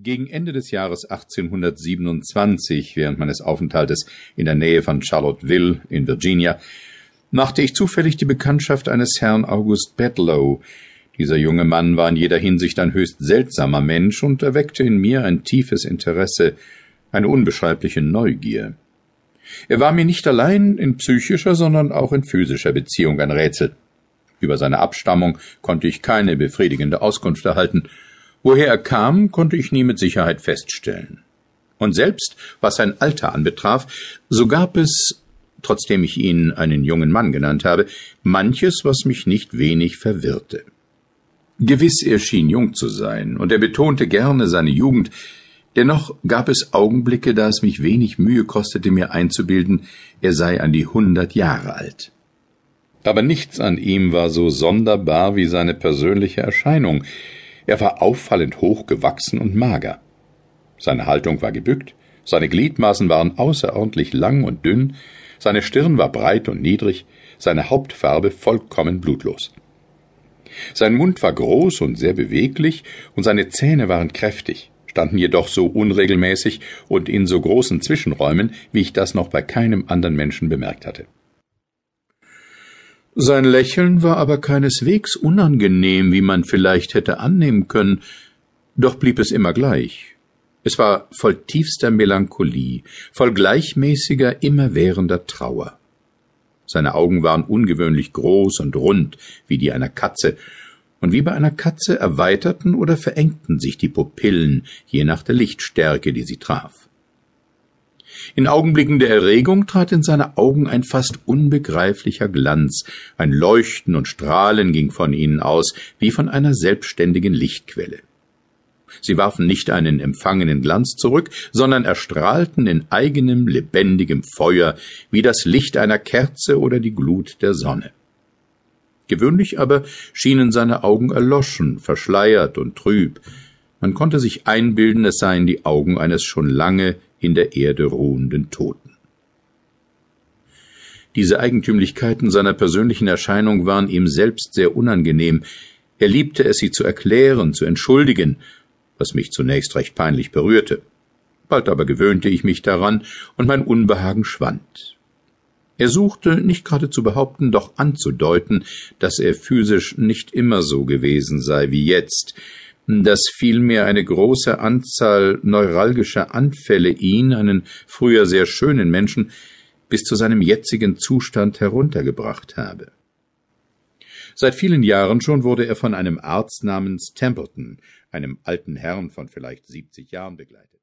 Gegen Ende des Jahres 1827, während meines Aufenthaltes in der Nähe von Charlotteville in Virginia, machte ich zufällig die Bekanntschaft eines Herrn August Bedlow. Dieser junge Mann war in jeder Hinsicht ein höchst seltsamer Mensch und erweckte in mir ein tiefes Interesse, eine unbeschreibliche Neugier. Er war mir nicht allein in psychischer, sondern auch in physischer Beziehung ein Rätsel. Über seine Abstammung konnte ich keine befriedigende Auskunft erhalten, Woher er kam, konnte ich nie mit Sicherheit feststellen. Und selbst was sein Alter anbetraf, so gab es, trotzdem ich ihn einen jungen Mann genannt habe, manches, was mich nicht wenig verwirrte. Gewiss, er schien jung zu sein, und er betonte gerne seine Jugend, dennoch gab es Augenblicke, da es mich wenig Mühe kostete, mir einzubilden, er sei an die hundert Jahre alt. Aber nichts an ihm war so sonderbar wie seine persönliche Erscheinung, er war auffallend hoch gewachsen und mager. Seine Haltung war gebückt, seine Gliedmaßen waren außerordentlich lang und dünn, seine Stirn war breit und niedrig, seine Hauptfarbe vollkommen blutlos. Sein Mund war groß und sehr beweglich, und seine Zähne waren kräftig, standen jedoch so unregelmäßig und in so großen Zwischenräumen, wie ich das noch bei keinem anderen Menschen bemerkt hatte. Sein Lächeln war aber keineswegs unangenehm, wie man vielleicht hätte annehmen können, doch blieb es immer gleich. Es war voll tiefster Melancholie, voll gleichmäßiger, immerwährender Trauer. Seine Augen waren ungewöhnlich groß und rund, wie die einer Katze, und wie bei einer Katze erweiterten oder verengten sich die Pupillen, je nach der Lichtstärke, die sie traf. In Augenblicken der Erregung trat in seine Augen ein fast unbegreiflicher Glanz, ein Leuchten und Strahlen ging von ihnen aus, wie von einer selbstständigen Lichtquelle. Sie warfen nicht einen empfangenen Glanz zurück, sondern erstrahlten in eigenem lebendigem Feuer, wie das Licht einer Kerze oder die Glut der Sonne. Gewöhnlich aber schienen seine Augen erloschen, verschleiert und trüb. Man konnte sich einbilden, es seien die Augen eines schon lange in der Erde ruhenden Toten. Diese Eigentümlichkeiten seiner persönlichen Erscheinung waren ihm selbst sehr unangenehm. Er liebte es, sie zu erklären, zu entschuldigen, was mich zunächst recht peinlich berührte. Bald aber gewöhnte ich mich daran, und mein Unbehagen schwand. Er suchte, nicht gerade zu behaupten, doch anzudeuten, dass er physisch nicht immer so gewesen sei wie jetzt, dass vielmehr eine große Anzahl neuralgischer Anfälle ihn, einen früher sehr schönen Menschen, bis zu seinem jetzigen Zustand heruntergebracht habe. Seit vielen Jahren schon wurde er von einem Arzt namens Templeton, einem alten Herrn von vielleicht siebzig Jahren begleitet.